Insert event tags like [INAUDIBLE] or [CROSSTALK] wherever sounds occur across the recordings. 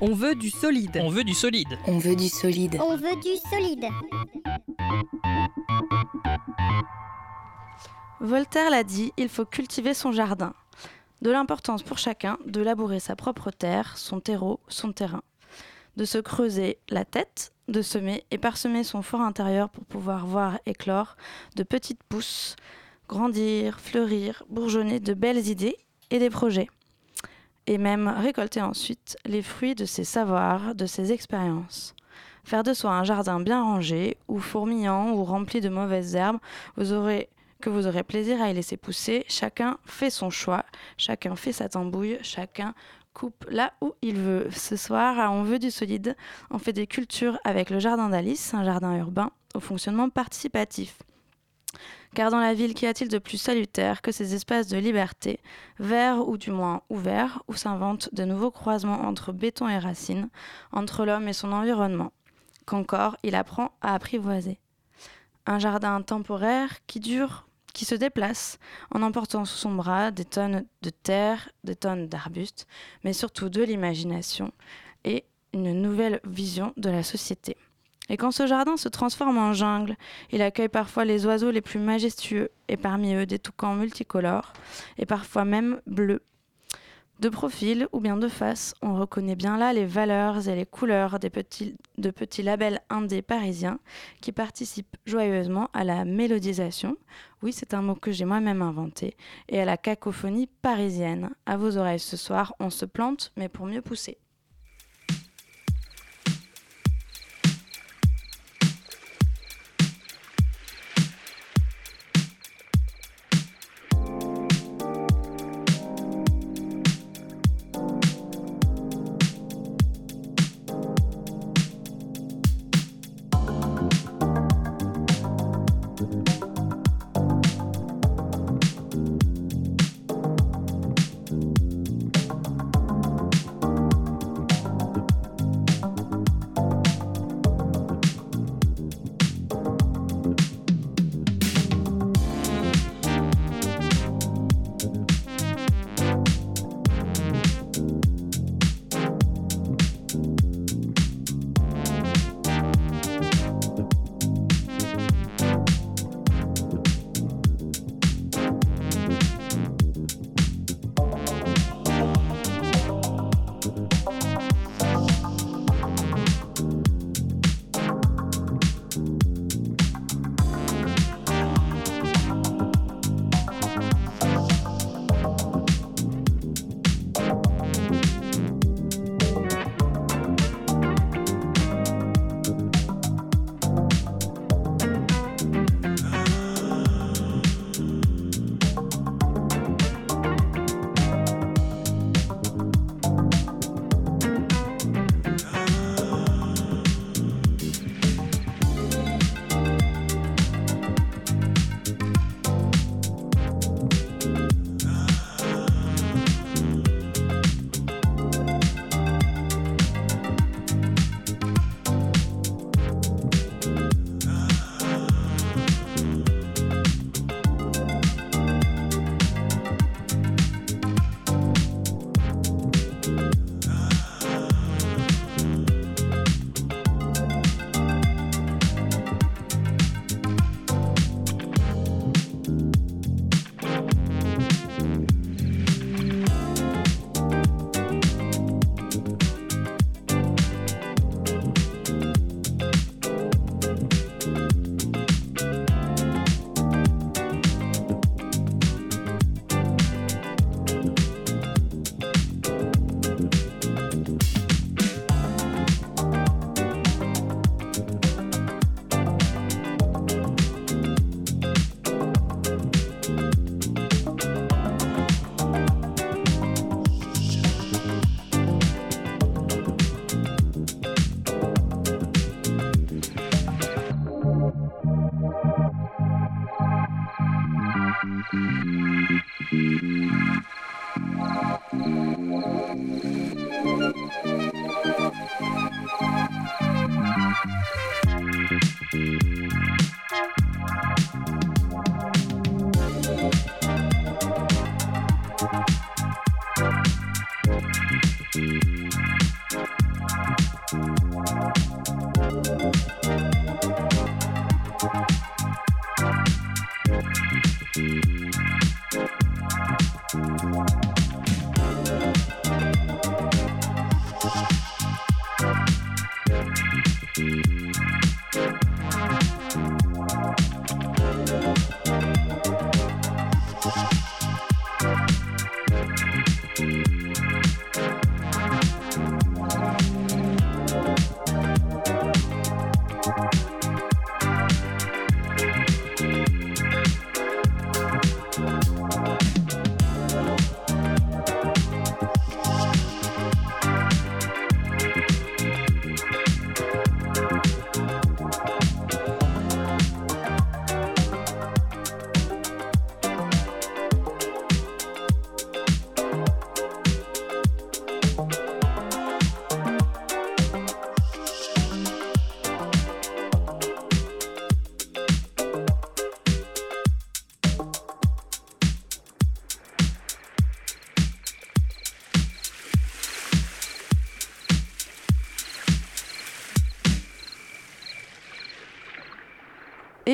On veut du solide. On veut du solide. On veut du solide. On veut du solide. Voltaire l'a dit, il faut cultiver son jardin. De l'importance pour chacun de labourer sa propre terre, son terreau, son terrain. De se creuser la tête, de semer et parsemer son fort intérieur pour pouvoir voir éclore de petites pousses, grandir, fleurir, bourgeonner de belles idées et des projets. Et même récolter ensuite les fruits de ses savoirs, de ses expériences. Faire de soi un jardin bien rangé, ou fourmillant, ou rempli de mauvaises herbes, que vous aurez plaisir à y laisser pousser. Chacun fait son choix, chacun fait sa tambouille, chacun coupe là où il veut. Ce soir, On veut du solide, on fait des cultures avec le jardin d'Alice, un jardin urbain au fonctionnement participatif. Car dans la ville, qu'y a-t-il de plus salutaire que ces espaces de liberté, verts ou du moins ouverts, où s'inventent de nouveaux croisements entre béton et racines, entre l'homme et son environnement, qu'encore il apprend à apprivoiser? Un jardin temporaire qui dure qui se déplace en emportant sous son bras des tonnes de terre, des tonnes d'arbustes, mais surtout de l'imagination et une nouvelle vision de la société. Et quand ce jardin se transforme en jungle, il accueille parfois les oiseaux les plus majestueux, et parmi eux des toucans multicolores, et parfois même bleus, de profil ou bien de face, on reconnaît bien là les valeurs et les couleurs des petits, de petits labels indés parisiens qui participent joyeusement à la mélodisation, oui c'est un mot que j'ai moi-même inventé, et à la cacophonie parisienne. À vos oreilles ce soir, on se plante, mais pour mieux pousser.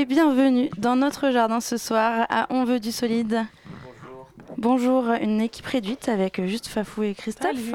Et bienvenue dans notre jardin ce soir à On veut du solide. Bonjour, une équipe réduite avec juste Fafou et Christophe,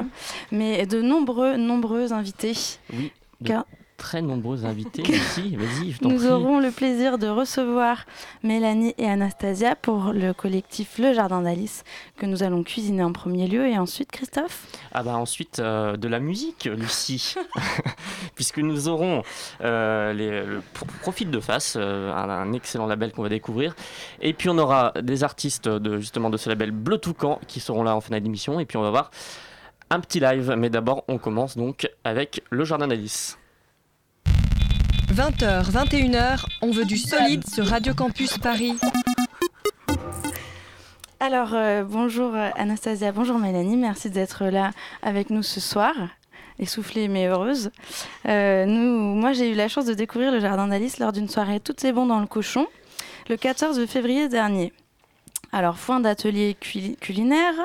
mais de nombreux, nombreux invités. Oui, Car- très nombreux invités ici. [LAUGHS] Vas-y, je t'en Nous prie. aurons le plaisir de recevoir Mélanie et Anastasia pour le collectif Le Jardin d'Alice que nous allons cuisiner en premier lieu et ensuite Christophe. Ah bah ensuite euh, de la musique, Lucie, [LAUGHS] [LAUGHS] puisque nous aurons euh, les- le Pro- profil de face, euh, un, un excellent label qu'on va découvrir, et puis on aura des artistes de justement de ce label Bleu Toucan qui seront là en fin d'émission, et puis on va voir un petit live. Mais d'abord, on commence donc avec le Jardin d'Alice. 20h, 21h, on veut du solide sur Radio Campus Paris. Alors euh, bonjour euh, Anastasia, bonjour Mélanie, merci d'être là avec nous ce soir. Essoufflée mais heureuse. Euh, nous, moi j'ai eu la chance de découvrir le jardin d'Alice lors d'une soirée Tout est bon dans le cochon le 14 février dernier. Alors, foin d'atelier culi- culinaire,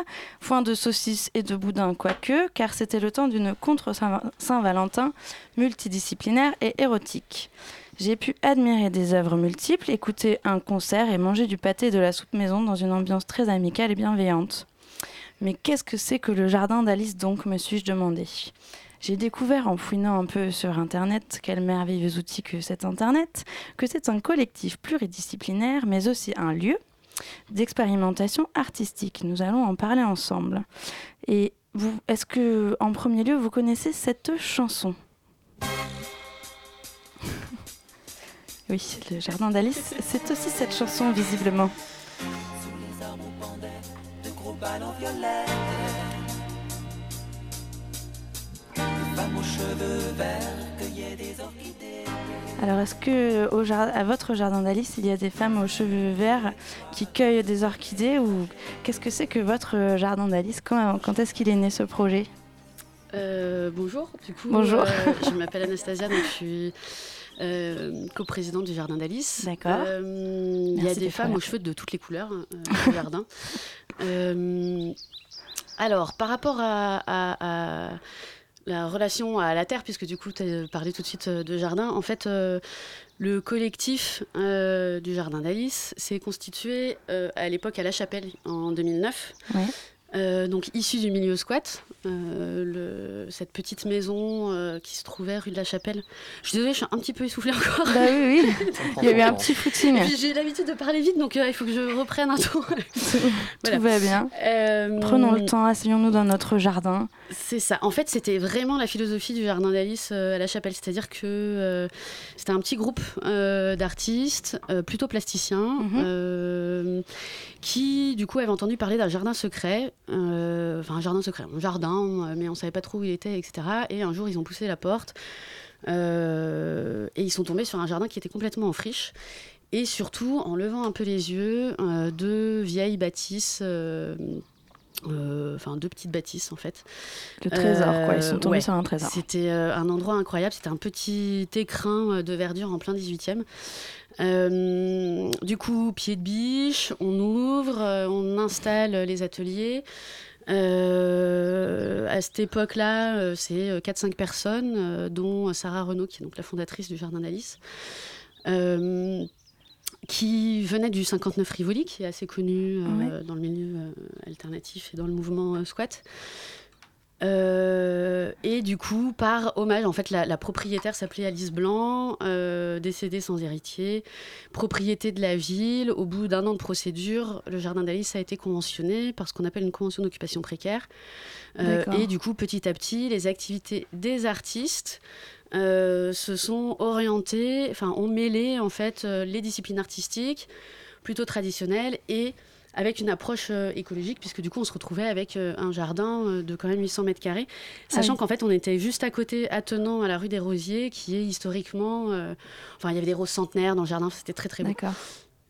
foin de saucisses et de boudin, quoique, car c'était le temps d'une contre Saint- Saint-Valentin multidisciplinaire et érotique. J'ai pu admirer des œuvres multiples, écouter un concert et manger du pâté et de la soupe maison dans une ambiance très amicale et bienveillante. Mais qu'est-ce que c'est que le jardin d'Alice donc, me suis-je demandé J'ai découvert en fouinant un peu sur Internet, quels merveilleux outils que cet Internet, que c'est un collectif pluridisciplinaire, mais aussi un lieu d'expérimentation artistique. Nous allons en parler ensemble. Et est-ce que, en premier lieu, vous connaissez cette chanson? [LAUGHS] Oui, le jardin d'Alice, c'est aussi cette chanson, visiblement. Alors, est-ce que au à votre jardin d'Alice, il y a des femmes aux cheveux verts qui cueillent des orchidées ou qu'est-ce que c'est que votre jardin d'Alice? Quand, quand est-ce qu'il est né ce projet? Euh, bonjour, du coup, Bonjour. euh, [LAUGHS] je m'appelle Anastasia, donc je suis euh, coprésidente du Jardin d'Alice. D'accord. Euh, Il y a des femmes aux cheveux de toutes les couleurs au jardin. [LAUGHS] Alors, par rapport à, à- à la relation à la terre, puisque du coup, tu as parlé tout de suite euh, de jardin, en fait, euh, le collectif euh, du Jardin d'Alice s'est constitué euh, à l'époque à La Chapelle en 2009. Ouais. Euh, donc issu du milieu squat, euh, le- cette petite maison euh, qui se trouvait rue de la Chapelle. Je suis désolée, je suis un petit peu essoufflée encore. Bah oui, oui. [LAUGHS] Il y a eu un petit footing. J'ai l'habitude de parler vite, donc euh, il faut que je reprenne un tour. [LAUGHS] Voilà. Tout va bien. Euh, Prenons le temps, asseyons-nous dans notre jardin. C'est ça. En fait, c'était vraiment la philosophie du jardin d'Alice euh, à la chapelle. C'est-à-dire que euh, c'était un petit groupe euh, d'artistes, euh, plutôt plasticiens, Mhm. qui, du coup, avaient entendu parler d'un jardin secret. Enfin, un jardin secret, un jardin, mais on savait pas trop où il était, etc. Et un jour, ils ont poussé la porte. et ils sont tombés sur un jardin qui était complètement en friche. et surtout en levant un peu les yeux euh, deux vieilles bâtisses. euh, Enfin, deux petites bâtisses en fait. Le trésor, quoi. Ils sont Euh, tombés ouais. sur un trésor. C'était euh, un endroit incroyable. C'était un petit écrin euh, de verdure en plein 18e. Euh, du coup, pied de biche, on ouvre, euh, on installe les ateliers. Euh, à cette époque-là, euh, c'est euh, 4-5 personnes, euh, dont Sarah Renaud, qui est donc la fondatrice du Jardin d'Alice, euh, qui venait du 59 Rivoli, qui est assez connu euh, dans le milieu euh, alternatif et dans le mouvement euh, squat. Et du coup, par hommage, en fait, la, la propriétaire s'appelait Alice Blanc, décédée sans héritier, propriété de la ville. Au bout d'un an de procédure, le jardin d'Alice a été conventionné par ce qu'on appelle une convention d'occupation précaire. Et du coup, petit à petit, les activités des artistes euh, se sont orientées, enfin, ont mêlé en fait euh, les disciplines artistiques plutôt traditionnelles et avec une approche euh, écologique, puisque du coup, on se retrouvait avec euh, un jardin euh, de quand même 800 mètres carrés, sachant oui. qu'en fait, on était juste à côté, attenant à la rue des Rosiers, qui est historiquement. enfin, il y avait des roses centenaires dans le jardin, c'était très très beau. D'accord.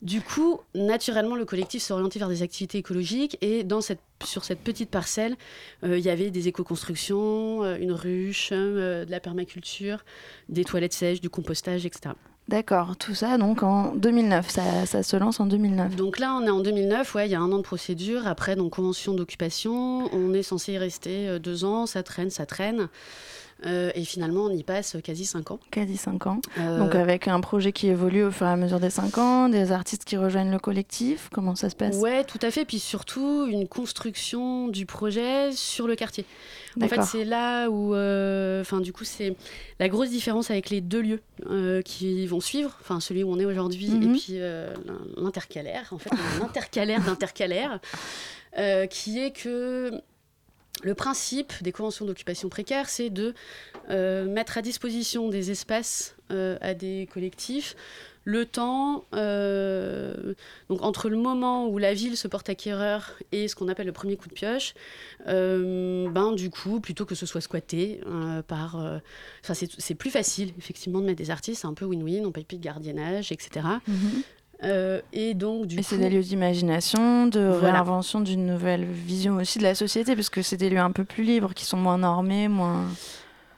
Du coup, naturellement, le collectif s'est orienté vers des activités écologiques et dans cette, sur cette petite parcelle, euh, il y avait des éco-constructions, euh, une ruche, euh, de la permaculture, des toilettes sèches, du compostage, etc. D'accord, tout ça donc en 2009, ça, ça se lance en 2009. Donc là, on est en 2009, ouais, il y a un an de procédure. Après, donc convention d'occupation, on est censé y rester deux ans, ça traîne, ça traîne. Euh, et finalement, on y passe quasi cinq ans. Quasi 5 ans. Euh, Donc avec un projet qui évolue au fur et à mesure des 5 ans, des artistes qui rejoignent le collectif, comment ça se passe? Ouais, tout à fait. Puis surtout, une construction du projet sur le quartier. En fait, c'est là où, euh, enfin, du coup, c'est la grosse différence avec les deux lieux qui vont suivre. Enfin, celui où on est aujourd'hui et Mhm. puis l'in- l'intercalaire. En fait, on a un intercalaire d'intercalaire, euh, qui est que le principe des conventions d'occupation précaire, c'est de euh, mettre à disposition des espaces euh, à des collectifs le temps, euh, donc entre le moment où la ville se porte acquéreur et ce qu'on appelle le premier coup de pioche, ben du coup, plutôt que ce soit squatté par, c'est plus facile effectivement de mettre des artistes, c'est un peu win-win, on paye plus de gardiennage, etc. Euh, et donc du Et coup, c'est des lieux d'imagination, de Voilà. réinvention d'une nouvelle vision aussi de la société, parce que c'est des lieux un peu plus libres, qui sont moins normés, moins...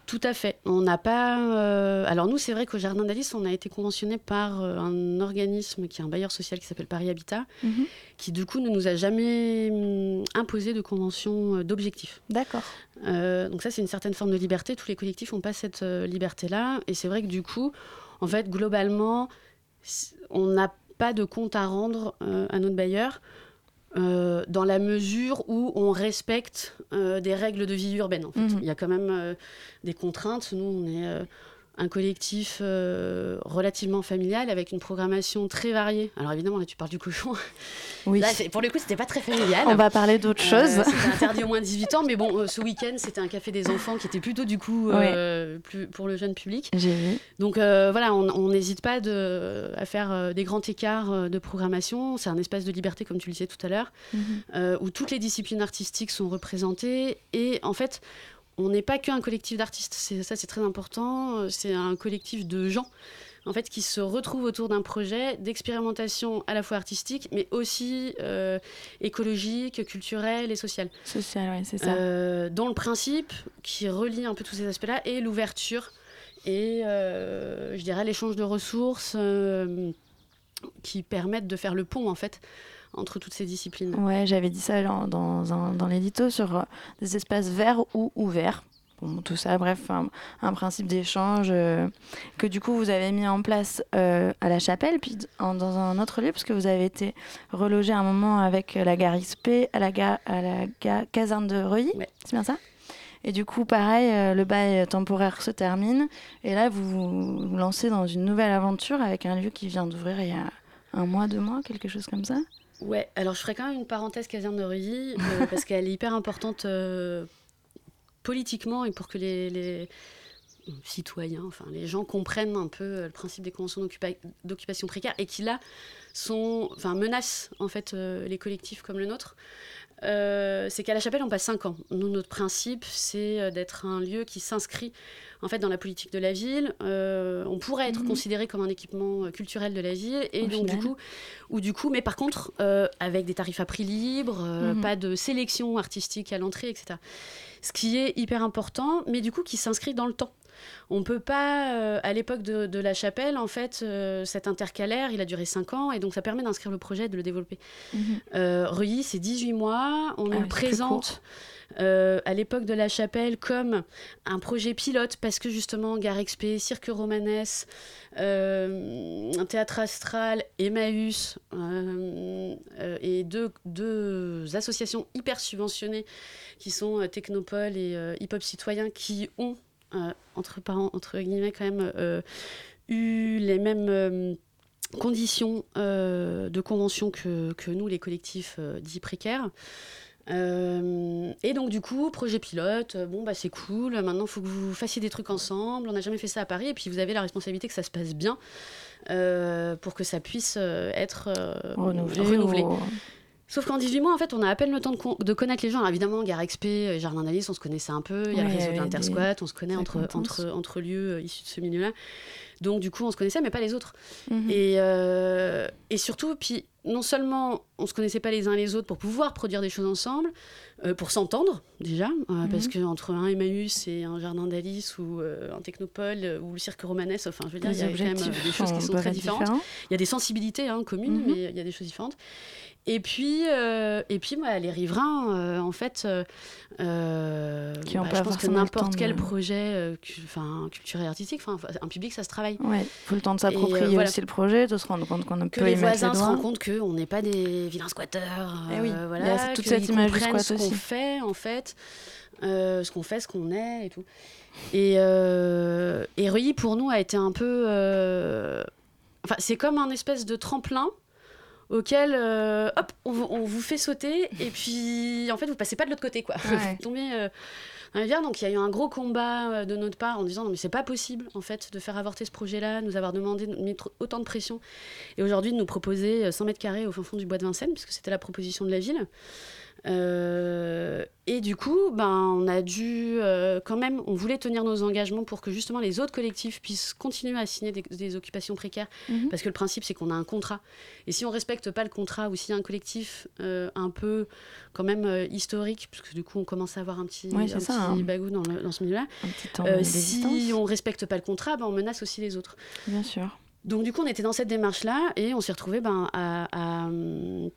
Tout à fait. On n'a pas. euh, Alors nous, c'est vrai qu'au Jardin d'Alice, on a été conventionné par euh, un organisme qui est un bailleur social qui s'appelle Paris Habitat, Mhm. qui du coup ne nous a jamais hum, imposé de convention d'objectif. D'accord. Euh, donc ça, c'est une certaine forme de liberté. Tous les collectifs n'ont pas cette liberté-là. Et c'est vrai que du coup, en fait, globalement, on n'a pas de compte à rendre euh, à notre bailleur. euh, dans la mesure où on respecte euh, des règles de vie urbaine. En fait. Mhm. Il y a quand même des contraintes. Nous, on est un collectif euh, relativement familial avec une programmation très variée. Alors évidemment, là, tu parles du cochon. [LAUGHS] Oui. Là, pour le coup, c'était pas très familial. On va parler d'autre Euh, chose. C'était [LAUGHS] interdit au moins de 18 ans, mais bon, euh, ce week-end, c'était un café des enfants qui était plutôt du coup euh, plus pour le jeune public. J'ai vu. Donc voilà, on n'hésite pas de, à faire des grands écarts de programmation. C'est un espace de liberté, comme tu le disais tout à l'heure, Mhm. où toutes les disciplines artistiques sont représentées. Et en fait, on n'est pas qu'un collectif d'artistes. C'est- Ça, c'est très important. Euh, C'est un collectif de gens. En fait, qui se retrouvent autour d'un projet d'expérimentation à la fois artistique, mais aussi euh, écologique, culturelle et sociale. Social, ouais, c'est ça. Euh, dont le principe qui relie un peu tous ces aspects-là est l'ouverture et euh, je dirais l'échange de ressources qui permettent de faire le pont en fait entre toutes ces disciplines. Ouais, j'avais dit ça dans, dans, un- dans l'édito sur euh, des espaces verts ou ouverts. Bon, tout ça, bref, un, un principe d'échange euh, que du coup vous avez mis en place euh, à la chapelle, puis en- dans un autre lieu, parce que vous avez été relogé un moment avec la gare XP à la, gare, à la ga- caserne de Reuilly. C'est bien ça? Et du coup, pareil, euh, le bail temporaire se termine. Et là, vous vous lancez dans une nouvelle aventure avec un lieu qui vient d'ouvrir il y a un mois, deux mois, quelque chose comme ça? Ouais, alors je ferai quand même une parenthèse caserne de Reuilly euh, parce [LAUGHS] qu'elle est hyper importante euh, politiquement et pour que les, les citoyens, enfin les gens comprennent un peu euh, le principe des conventions d'occupa- d'occupation précaire et qui là sont, enfin menacent en fait euh, les collectifs comme le nôtre. c'est qu'à la chapelle, on passe 5 ans. Nous, notre principe, c'est d'être un lieu qui s'inscrit en fait dans la politique de la ville. Euh, on pourrait être Mhm. considéré comme un équipement euh, culturel de la ville, et Au donc du coup, ou du coup, mais par contre, euh, avec des tarifs à prix libre, euh, Mhm. pas de sélection artistique à l'entrée, etc. Ce qui est hyper important, mais du coup, qui s'inscrit dans le temps. On peut pas, euh, à l'époque de, de la chapelle, en fait, euh, cet intercalaire, il a duré 5 ans, et donc ça permet d'inscrire le projet, de le développer. Mhm. Euh, Reuilly, c'est 18 mois. On Ah nous le présente euh, à l'époque de la chapelle comme un projet pilote parce que justement, Gare XP, Cirque Romanes, euh, un théâtre astral, Emmaüs euh, et deux, deux associations hyper subventionnées qui sont Technopole et Hip Hop Citoyen qui ont, entre, parents, entre guillemets, quand même euh, eu les mêmes. euh, conditions euh, de convention que, que nous, les collectifs euh, dits précaires. Euh, et donc du coup, projet pilote, euh, bon bah c'est cool, maintenant il faut que vous fassiez des trucs ensemble, on n'a jamais fait ça à Paris, et puis vous avez la responsabilité que ça se passe bien euh, pour que ça puisse euh, être euh, Renouvelé. renouvelé. ou- Sauf qu'en 18 mois, en fait, on a à peine le temps de, con- de connaître les gens. Alors, évidemment, Gare XP, euh, Jardin d'Alice, on se connaissait un peu. Il y a Ouais, le réseau de on se connaît entre, entre, entre lieux euh, issus de ce milieu-là. Donc, du coup, on se connaissait, mais pas les autres. Mhm. Et, euh, et surtout, puis non seulement on se connaissait pas les uns les autres pour pouvoir produire des choses ensemble, euh, pour s'entendre déjà, euh, Mhm. parce que entre un Emmaüs et un jardin d'Alice ou euh, un technopole euh, ou le cirque romanesque, enfin je veux dire, il y a quand même euh, des choses qui sont- très différentes. Il y a des sensibilités hein, communes, Mhm. mais il y a des choses différentes. Et puis, euh, et puis bah, les riverains, euh, en fait, euh, Qui ont bah, pas je pense que n'importe quel de- projet enfin, culturel et artistique, un public, ça se travaille. Ouais, faut le temps de s'approprier voilà. aussi le projet, de se rendre compte qu'on peut les y voisins les se rendent compte qu'on n'est pas des vilains squatteurs. Eh oui, il y a toute cette image du comprennent squat ce qu'on fait, en fait, ce qu'on fait, ce qu'on est et tout. Et, et Reuilly, pour nous, a été un peu. Enfin, c'est comme un espèce de tremplin auquel, euh, hop, on, vous- on vous fait sauter, et puis, en fait, vous passez pas de l'autre côté, quoi. Ouais. [LAUGHS] vous tombez euh, dans. Donc, il y a eu un gros combat euh, de notre part en disant, non, mais c'est pas possible, en fait, de faire avorter ce projet-là, nous avoir demandé, mis trop- autant de pression, et aujourd'hui de nous proposer euh, 100 mètres carrés au fin fond du bois de Vincennes, puisque c'était la proposition de la ville. Euh, et du coup, ben, on a dû euh, quand même, on voulait tenir nos engagements pour que justement les autres collectifs puissent continuer à signer des, des occupations précaires, Mhm. parce que le principe c'est qu'on a un contrat. Et si on respecte pas le contrat, ou s'il y a un collectif euh, un peu quand même historique, parce que du coup on commence à avoir un petit, Ouais, un ça, petit hein. bagou dans, le- dans ce milieu-là, si on respecte pas le contrat, ben, on menace aussi les autres. bien sûr. Donc du coup, on était dans cette démarche-là et on s'est retrouvé ben, à, à, hum,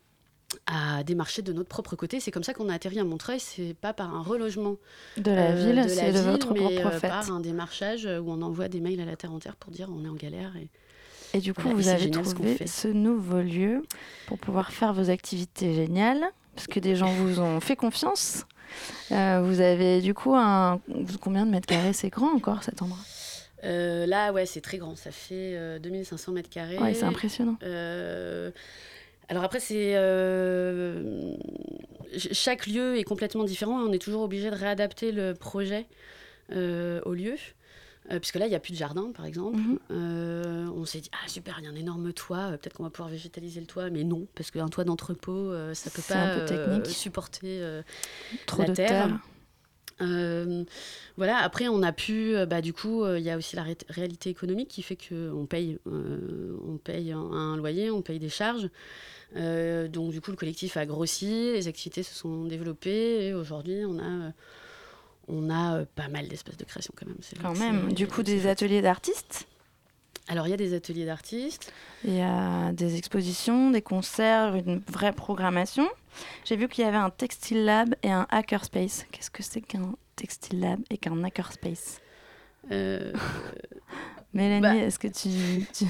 à démarcher de notre propre côté. C'est comme ça qu'on a atterri à Montreuil. C'est pas par un relogement De la euh, ville, c'est de votre mais propre euh, fait. par un démarchage où on envoie des mails à la terre entière pour dire on est en galère. Et... Et du coup, Voilà, vous avez ce trouvé ce nouveau lieu pour pouvoir faire vos activités géniales, parce que des gens vous ont fait confiance. Euh, vous avez du coup un... Combien de mètres carrés? C'est grand encore cet endroit? Euh, là, ouais, c'est très grand. Ça fait euh, 2500 mètres carrés. Ouais, c'est impressionnant. Alors après, c'est euh, ch- chaque lieu est complètement différent. On est toujours obligé de réadapter le projet euh, au lieu. Euh, puisque là, il n'y a plus de jardin, par exemple. Mhm. On s'est dit, ah super, il y a un énorme toit, peut-être qu'on va pouvoir végétaliser le toit, mais non, parce qu'un toit d'entrepôt, ça peut C'est pas un peu technique. supporter Trop la de terre. terre. Euh, voilà, après on a pu, bah, du coup, euh, il y a aussi la ré- réalité économique qui fait qu'on paye, euh, on paye un, un loyer, on paye des charges. Euh, donc du coup, le collectif a grossi, les activités se sont développées et aujourd'hui, on a, euh, on a euh, pas mal d'espaces de création quand même. Quand même. Du coup, des ateliers d'artistes? Alors il y a des ateliers d'artistes. Il y a des expositions, des concerts, une vraie programmation. J'ai vu qu'il y avait un textile lab et un hackerspace. Qu'est-ce que c'est qu'un textile lab et qu'un hackerspace? Euh, [LAUGHS] Mélanie, Bah. est-ce que tu, tu,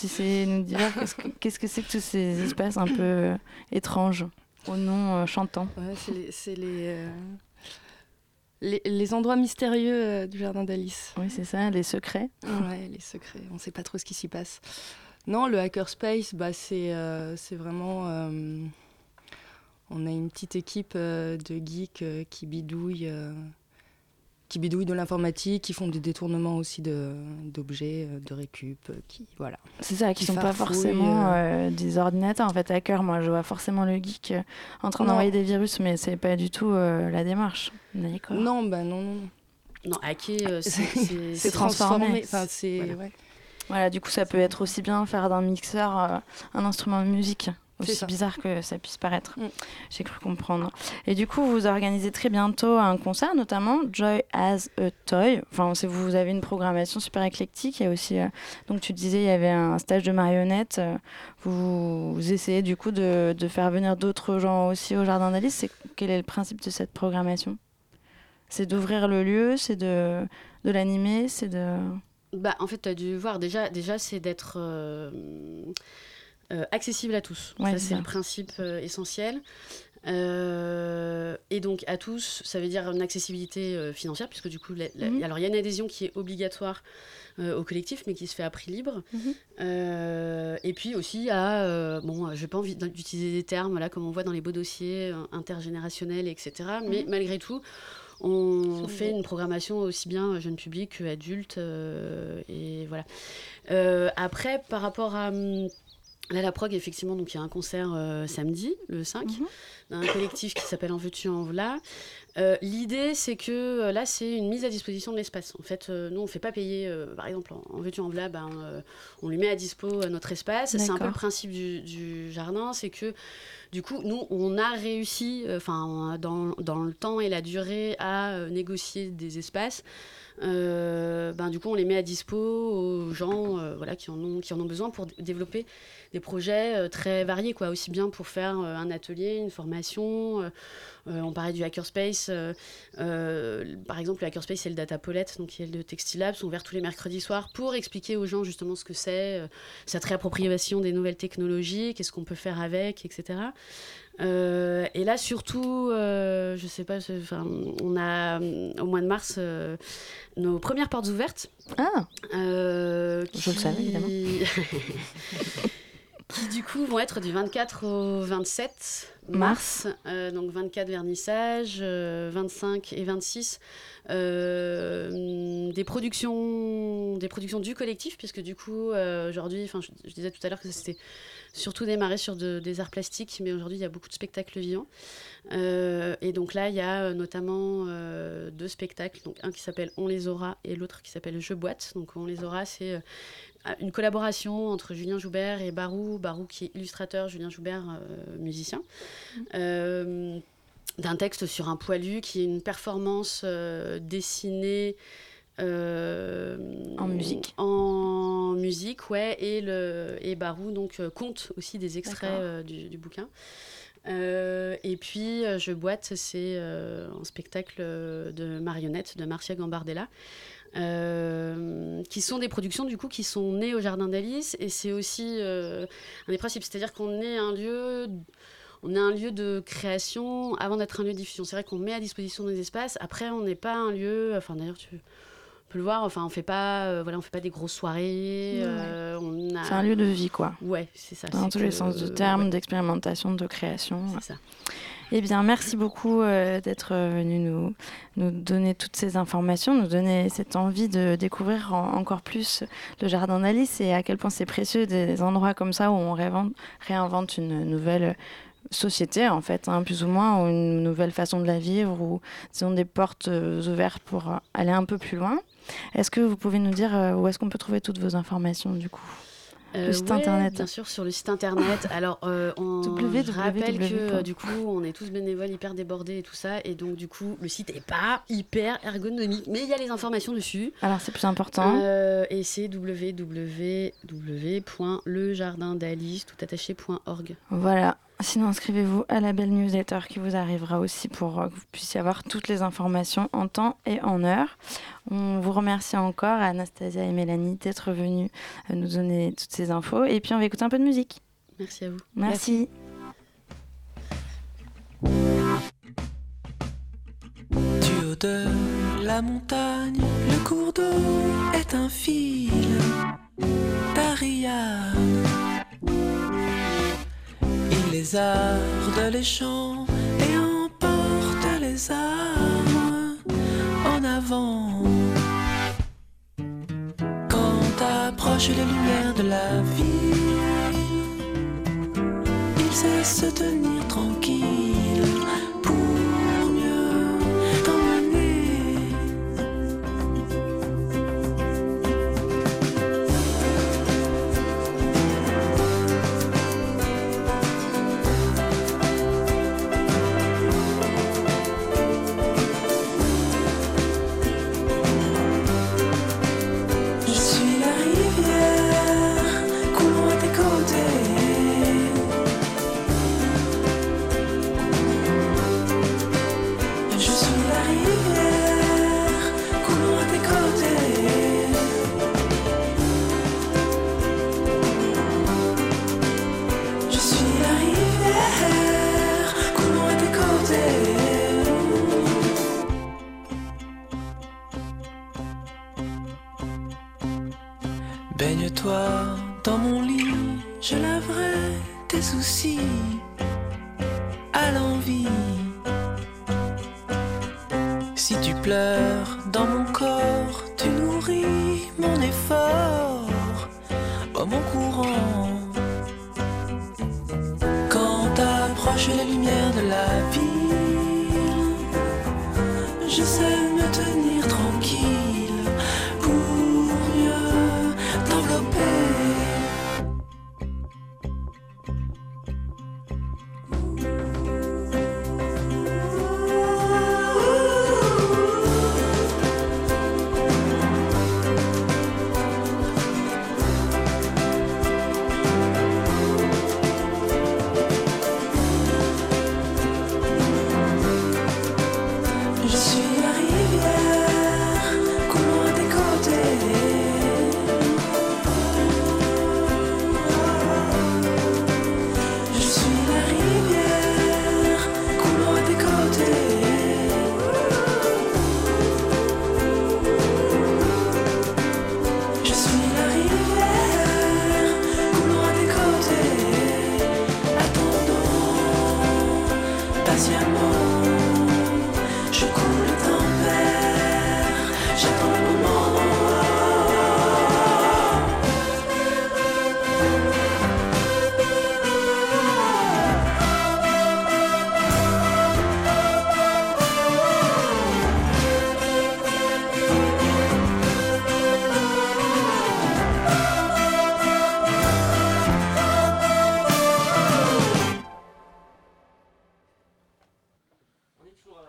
tu sais nous dire [LAUGHS] qu'est-ce que c'est que tous ces espaces un peu étranges au nom euh, chantant Ouais, c'est les, c'est les, euh, les, les endroits mystérieux euh, du jardin d'Alice. Oui, c'est ça, les secrets. Ouais, les secrets. On ne sait pas trop ce qui s'y passe. Non, le hackerspace, bah, c'est euh, vraiment. on a une petite équipe de geeks qui bidouillent, euh, qui bidouillent de l'informatique, qui font des détournements aussi de- d'objets, euh, de, récup, euh, qui voilà. C'est ça, qui sont pas forcément euh, des ordinateurs en fait hackers. Moi, je vois forcément le geek en train d'envoyer des virus, mais c'est pas du tout euh, la démarche. D'accord. Non, bah non, non, hacker, euh, c'est- [LAUGHS] c'est C'est transformé. Enfin, c'est Voilà. ouais. Voilà, du coup, ça peut être aussi bien faire d'un mixeur euh, un instrument de musique. Aussi ça. bizarre que ça puisse paraître. Mm. J'ai cru comprendre. Et du coup, vous organisez très bientôt un concert, notamment Joy as a Toy. Enfin, c'est- vous avez une programmation super éclectique. Il y a aussi, euh, donc tu disais, il y avait un stage de marionnettes. Euh, Vous, vous essayez du coup de, de faire venir d'autres gens aussi au Jardin d'Alice. C'est quel est le principe de cette programmation? C'est d'ouvrir le lieu, c'est de, de l'animer, c'est de. Bah, en fait, tu as dû voir, déjà, déjà c'est d'être euh, euh, accessible à tous. Ouais, ça, c'est le principe euh, essentiel. Euh, et donc, à tous, ça veut dire une accessibilité financière, puisque du coup, la- la- Mhm. alors il y a une adhésion qui est obligatoire au collectif, mais qui se fait à prix libre. Mhm. Et puis aussi à, bon, je n'ai pas envie d'utiliser des termes là, comme on voit dans les beaux dossiers intergénérationnels, etc. Mais Mhm. malgré tout, on fait une programmation aussi bien jeune public que adulte. euh, et voilà. Euh, après, par rapport à. Là, la prog, effectivement, donc il y a un concert euh, samedi, le 5, Mhm. d'un collectif qui s'appelle En veux-tu, en voilà. Euh, L'idée, c'est que euh, là, c'est une mise à disposition de l'espace. En fait, euh, nous, on ne fait pas payer, par exemple, en, veux-tu, en voilà, ben, on lui met à dispo notre espace. C'est un peu le principe du, du jardin, c'est que du coup, nous, on a réussi, enfin, dans, dans le temps et la durée, à négocier des espaces. Euh, ben, du coup, on les met à dispo aux gens euh, voilà, qui, en ont, qui en ont besoin pour développer des projets euh, très variés, quoi. aussi bien pour faire un atelier, une formation. on parlait du Hackerspace. par exemple, le Hackerspace, c'est le Data Paulette, donc qui est le Textilab, sont ouverts tous les mercredis soirs pour expliquer aux gens justement ce que c'est, cette réappropriation des nouvelles technologies, qu'est-ce qu'on peut faire avec, etc. Euh, et là, surtout, euh, je sais pas, enfin, on a euh, au mois de mars euh, nos premières portes ouvertes. Ah Euh, Je le savais, évidemment. [LAUGHS] qui du coup vont être du 24 au 27 mars. Euh, donc 24 vernissage, euh, 25 et 26 euh, des productions des productions du collectif puisque du coup aujourd'hui, enfin je, je disais tout à l'heure que c'était surtout démarré sur de- des arts plastiques, mais aujourd'hui il y a beaucoup de spectacles vivants. Euh, et donc là il y a euh, notamment euh, deux spectacles, donc un qui s'appelle On les aura et l'autre qui s'appelle Je boîte. Donc On les aura c'est une collaboration entre Julien Joubert et Barou, Barou qui est illustrateur, Julien Joubert musicien, Euh, d'un texte sur un poilu qui est une performance dessinée En musique. En musique, ouais, et, le, et Barou donc euh, compte aussi des extraits euh, du, du bouquin. Euh, et puis, euh, Je boîte, c'est euh, un spectacle euh, de marionnettes de Marcia Gambardella. euh, qui sont des productions du coup qui sont nées au Jardin d'Alice et c'est aussi euh, un des principes, c'est-à-dire qu'on est un lieu, on est un lieu de création avant d'être un lieu de diffusion. C'est vrai qu'on met à disposition des espaces. Après, on n'est pas un lieu. Enfin, d'ailleurs, tu peux le voir. Enfin, on fait pas, euh, voilà, on fait pas des grosses soirées. Euh, on a- C'est un lieu de vie, quoi. Ouais, c'est ça. Dans tous les sens du terme, ouais, d'expérimentation, de création. c'est ça. Eh bien, merci beaucoup euh, d'être venu nous, nous donner toutes ces informations, nous donner cette envie de découvrir en- encore plus le jardin d'Alice et à quel point c'est précieux des endroits comme ça où on réinvente, réinvente une nouvelle société, en fait, hein, plus ou moins, ou une nouvelle façon de la vivre, ou disons des portes euh, ouvertes pour aller un peu plus loin. Est-ce que vous pouvez nous dire euh, où est-ce qu'on peut trouver toutes vos informations, du coup? Euh, Le site ouais, internet. Bien sûr, sur le site internet. [LAUGHS] Alors, euh, on je rappelle que du coup, on est tous bénévoles, hyper débordés et tout ça. Et donc, du coup, le site n'est pas hyper ergonomique, mais il y a les informations dessus. Alors, c'est plus important. Et c'est www.lejardindalice.org. Voilà. Sinon, inscrivez-vous à la belle newsletter qui vous arrivera aussi pour euh, que vous puissiez avoir toutes les informations en temps et en heure. On vous remercie encore, Anastasia et Mélanie, d'être venues euh, nous donner toutes ces infos. Et puis, on va écouter un peu de musique. Merci à vous. Merci. Du haut de la montagne, le cours d'eau est un Les lézarde les champs et emporte les armes en avant. Quand approchent les lumières de la ville, il sait se tenir tranquille.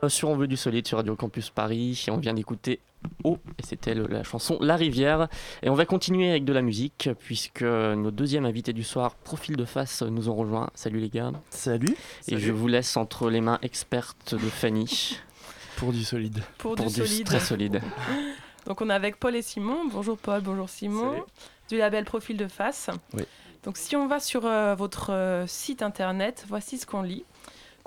Sur On veut du solide sur Radio Campus Paris et on vient d'écouter Oh et c'était le- la chanson La Rivière et on va continuer avec de la musique puisque nos deuxièmes invités du soir Profil de face nous ont rejoint. Salut les gars. Salut. Et Salut. je vous laisse entre les mains expertes de Fanny. Pour du solide. Pour du solide. très solide. [LAUGHS] Donc on est avec Paul et Simon. Bonjour Paul, bonjour Simon. Salut. Du label Profil de face. Oui. Donc si on va sur euh, votre euh, site internet, voici ce qu'on lit.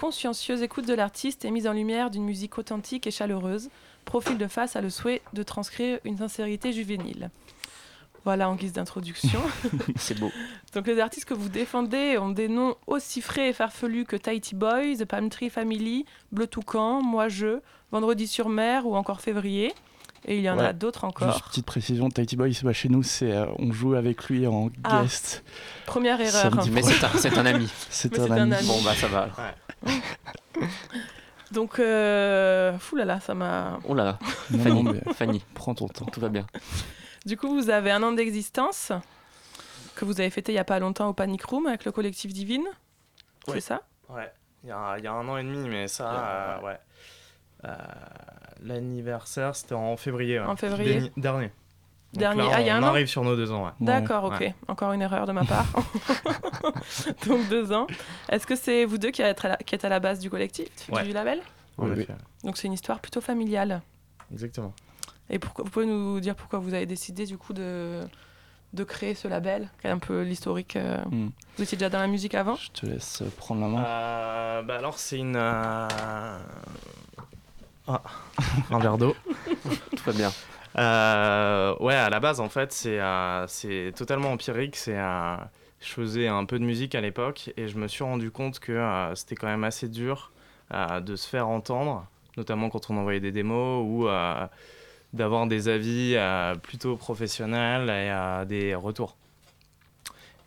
Consciencieuse écoute de l'artiste et mise en lumière d'une musique authentique et chaleureuse. Profil de face a le souhait de transcrire une sincérité juvénile. Voilà en guise d'introduction. [LAUGHS] C'est beau. Donc les artistes que vous défendez ont des noms aussi frais et farfelus que Tahiti Boys, The Palm Tree Family, Bleu Toucan, Moi Je, Vendredi sur Mer ou encore Février. Et il y en a d'autres encore. Juste petite précision, Tahiti Boy, bah, chez nous, c'est, euh, on joue avec lui en Ah. guest. Première erreur. samedi Mais c'est un, c'est un ami. [LAUGHS] C'est un ami. Bon bah ça va. [LAUGHS] Donc, euh... fou là là, ça m'a. Oh là là. Non, Fanny. non, mais Fanny. prends ton temps. Tout va bien. Du coup, vous avez un an d'existence que vous avez fêté il n'y a pas longtemps au Panic Room avec le collectif Divine. Ouais. C'est ça? Ouais, il y, a, il y a un an et demi, mais ça, euh, ouais. Euh, L'anniversaire, c'était en février. ouais. En février. Déni- Dernier. Dernier. là, Ah, il y a on un an arrive sur nos deux ans, ouais. D'accord, ok. Ouais. Encore une erreur de ma part. [LAUGHS] Donc deux ans. Est-ce que c'est vous deux qui êtes à la, qui êtes à la base du collectif, Ouais. du label Oui, effet. Donc c'est une histoire plutôt familiale. Exactement. Et pourquoi, vous pouvez nous dire pourquoi vous avez décidé du coup de, de créer ce label Quel est un peu l'historique euh, Hmm. Vous étiez déjà dans la musique avant? Je te laisse euh, prendre la main. Euh, bah alors, c'est une. euh, Ah, [LAUGHS] un verre d'eau. Tout va bien. Euh, ouais, à la base, en fait, c'est euh, totalement empirique. C'est euh, je faisais un peu de musique à l'époque et je me suis rendu compte que c'était quand même assez dur de se faire entendre, notamment quand on envoyait des démos ou d'avoir des avis plutôt professionnels et des retours.